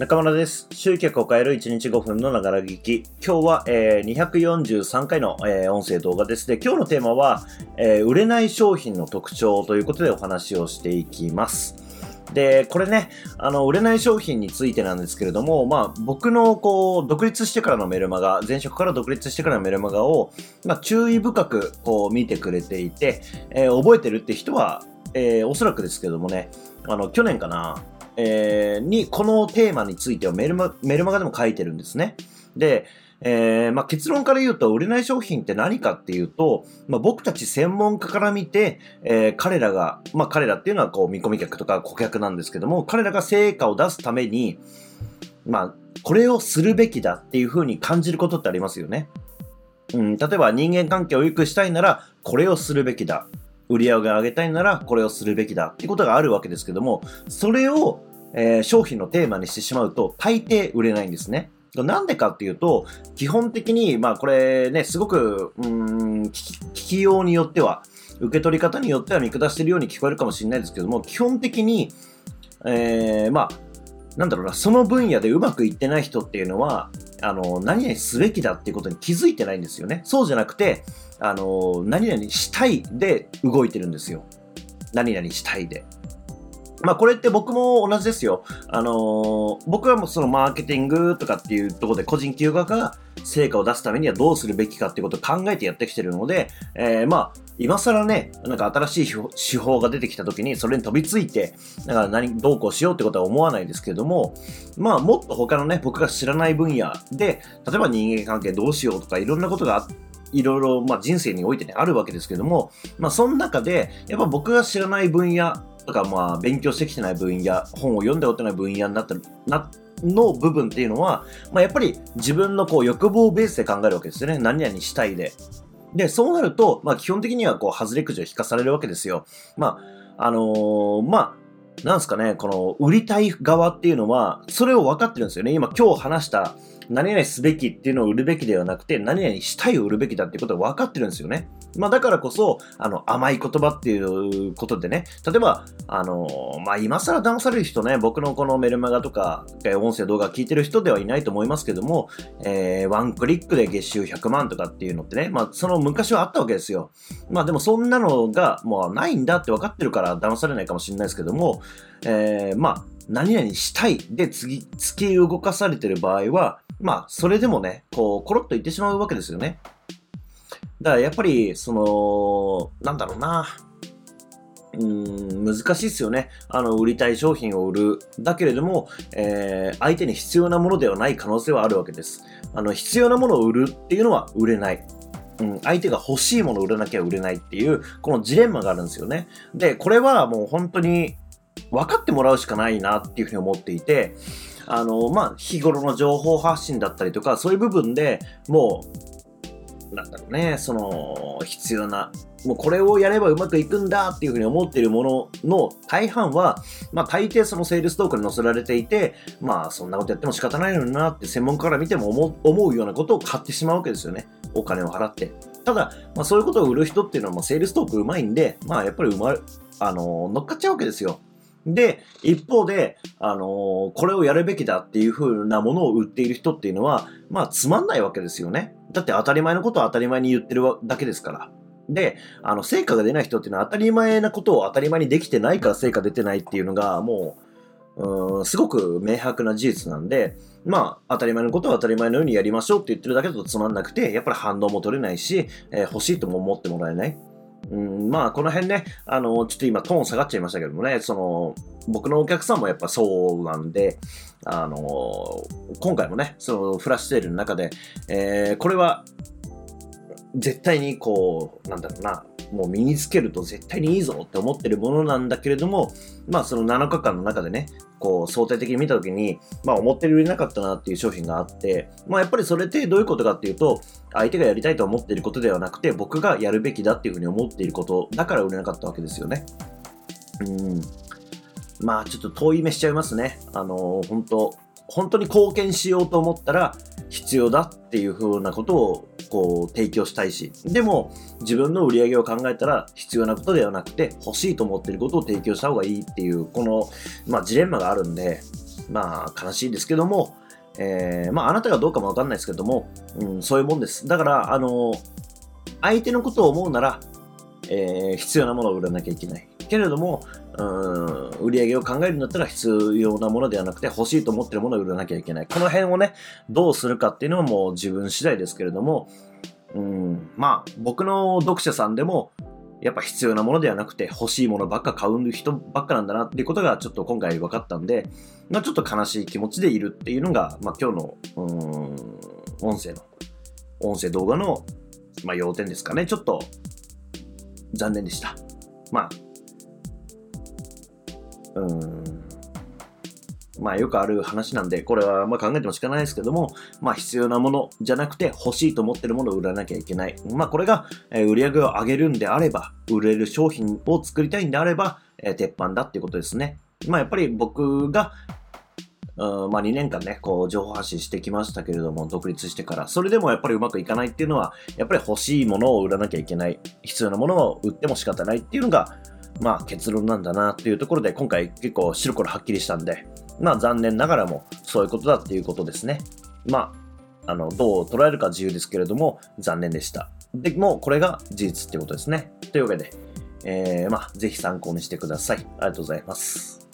中村です。集客を変える1日5分のながら聞き。今日は、えー243回の、えー音声動画です。で、今日のテーマは、えー売れない商品の特徴ということでお話をしていきます。で、これね、あの、売れない商品についてなんですけれども、まあ、僕の、こう、独立してからのメルマガ、前職から独立してからのメルマガを、まあ、注意深く、こう、見てくれていて、えー覚えてるって人は、えーおそらくですけどもね、あの、去年かな、えーに、このテーマについてはメルマメルマガでも書いてるんですね。で、えーまあ、結論から言うと、売れない商品って何かっていうと、まあ、僕たち専門家から見て、えー彼らが、まあ、彼らっていうのはこう見込み客とか顧客なんですけども、彼らが成果を出すために、まあ、これをするべきだっていうふうに感じることってありますよね。うん、例えば人間関係を良くしたいなら、これをするべきだ。売り上げを上げたいなら、これをするべきだっていうことがあるわけですけども、それを、えー商品のテーマにしてしまうと、大抵売れないんですね。なんでかっていうと、基本的に、まあこれね、すごく、うん、聞き聞きようによっては、受け取り方によっては見下してるように聞こえるかもしれないですけども、基本的に、えーまあ、なんだろうな、その分野でうまくいってない人っていうのは、あの、何々すべきだっていうことに気づいてないんですよね。そうじゃなくて、あの、何々したいで動いてるんですよ。何々したいで。まあこれって僕も同じですよ。あのー僕はもうそのマーケティングとかっていうところで個人企業家が成果を出すためにはどうするべきかっていうことを考えてやってきてるので、えーまあ今更ね、なんか新しい手法が出てきた時にそれに飛びついて、だから何、どうこうしようってことは思わないですけども、まあもっと他のね、僕が知らない分野で、例えば人間関係どうしようとかいろんなことがあいろいろ、まあ、人生においてね、あるわけですけども、まあ、その中で、やっぱ僕が知らない分野とか、まあ、勉強してきてない分野、本を読んだことない分野になったな、の部分っていうのは、まあ、やっぱり自分のこう欲望ベースで考えるわけですよね。何々したいで。で、そうなると、まあ、基本的にはこう、外れくじを引かされるわけですよ。まあ、あのーまあ、なんすかね、この、売りたい側っていうのは、それを分かってるんですよね。今、今日話した、何々すべきっていうのを売るべきではなくて、何々したいを売るべきだっていうことが分かってるんですよね。まあだからこそ、あの、甘い言葉っていうことでね、例えば、あの、まあ今更騙される人ね、僕のこのメルマガとか、音声動画聞いてる人ではいないと思いますけども、えーワンクリックで月収100万とかっていうのってね、まあその昔はあったわけですよ。まあでもそんなのがもうないんだって分かってるから騙されないかもしれないですけども、えーまあ、何々したいで次、突き動かされてる場合は、まあ、それでもね、こう、コロッと言ってしまうわけですよね。だからやっぱり、その、なんだろうな。うーん、難しいですよね。あの、売りたい商品を売る。だけれども、えー相手に必要なものではない可能性はあるわけです。あの、必要なものを売るっていうのは売れない。うん、相手が欲しいものを売らなきゃ売れないっていう、このジレンマがあるんですよね。で、これはもう本当に分かってもらうしかないなっていうふうに思っていて、あの、まあ、日頃の情報発信だったりとか、そういう部分でもう、なんだろうね、その、必要な、もうこれをやればうまくいくんだっていうふうに思っているものの大半は、まあ大抵そのセールストークに載せられていて、まあそんなことやっても仕方ないのになって専門家から見ても思う思うようなことを買ってしまうわけですよね。お金を払って。ただ、まあそういうことを売る人っていうのはもうセールストークうまいんで、まあやっぱりうま、あの、乗っかっちゃうわけですよ。で、一方で、あのーこれをやるべきだっていう風なものを売っている人っていうのは、まあ、つまんないわけですよね。だって当たり前のことを当たり前に言ってるだけですから。で、あの、成果が出ない人っていうのは当たり前なことを当たり前にできてないから成果出てないっていうのが、もう、うん、すごく明白な事実なんで、まあ、当たり前のことは当たり前のようにやりましょうって言ってるだけだとつまんなくて、やっぱり反応も取れないし、えー欲しいとも思ってもらえない。うん、まあ、この辺ね、あの、ちょっと今トーン下がっちゃいましたけどもね、その、僕のお客さんもやっぱそうなんで、あの、今回もね、そのフラッシュセールの中で、えーこれは、絶対にこう、なんだろうな、もう身につけると絶対にいいぞって思ってるものなんだけれども、まあその7日間の中でね、こう相対的に見たときに、まあ思ってる売れなかったなっていう商品があって、まあやっぱりそれってどういうことかっていうと、相手がやりたいと思っていることではなくて、僕がやるべきだっていうふうに思っていることだから売れなかったわけですよね。うん。まあちょっと遠い目しちゃいますね。あの本当本当に貢献しようと思ったら必要だっていうふうなことをこう提供したいし、でも自分の売り上げを考えたら必要なことではなくて欲しいと思ってることを提供した方がいいっていう、この、まあ、ジレンマがあるんで、まあ、悲しいですけども、えー、まあ、あなたがどうかもわかんないですけども、うん、そういうもんです。だから、あの、相手のことを思うなら、えー、必要なものを売らなきゃいけない。けれども、うん、売り上げを考えるんだったら必要なものではなくて欲しいと思ってるものを売らなきゃいけない。この辺をね、どうするかっていうのはもう自分次第ですけれども、うん、まあ、僕の読者さんでも、やっぱ必要なものではなくて欲しいものばっか買う人ばっかなんだなっていうことがちょっと今回分かったんで、まあ、ちょっと悲しい気持ちでいるっていうのが、まあ、今日の、うん、音声の、音声動画の、まあ、要点ですかね。ちょっと残念でした。まあ、うん、まあよくある話なんで、これはまあ考えてもしかないですけども、まあ必要なものじゃなくて欲しいと思ってるものを売らなきゃいけない。まあこれが売り上げを上げるんであれば、売れる商品を作りたいんであれば、え鉄板だっていうことですね。まあやっぱり僕がうんまあ、2年間ね、こう、情報発信してきましたけれども、独立してから、それでもやっぱりうまくいかないっていうのは、やっぱり欲しいものを売らなきゃいけない、必要なものを売っても仕方ないっていうのが、まあ結論なんだなっていうところで、今回結構白黒はっきりしたんで、まあ残念ながらもそういうことだっていうことですね。まあ、あの、どう捉えるか自由ですけれども、残念でした。でも、これが事実ってことですね。というわけで、えー、まあ、ぜひ参考にしてください。ありがとうございます。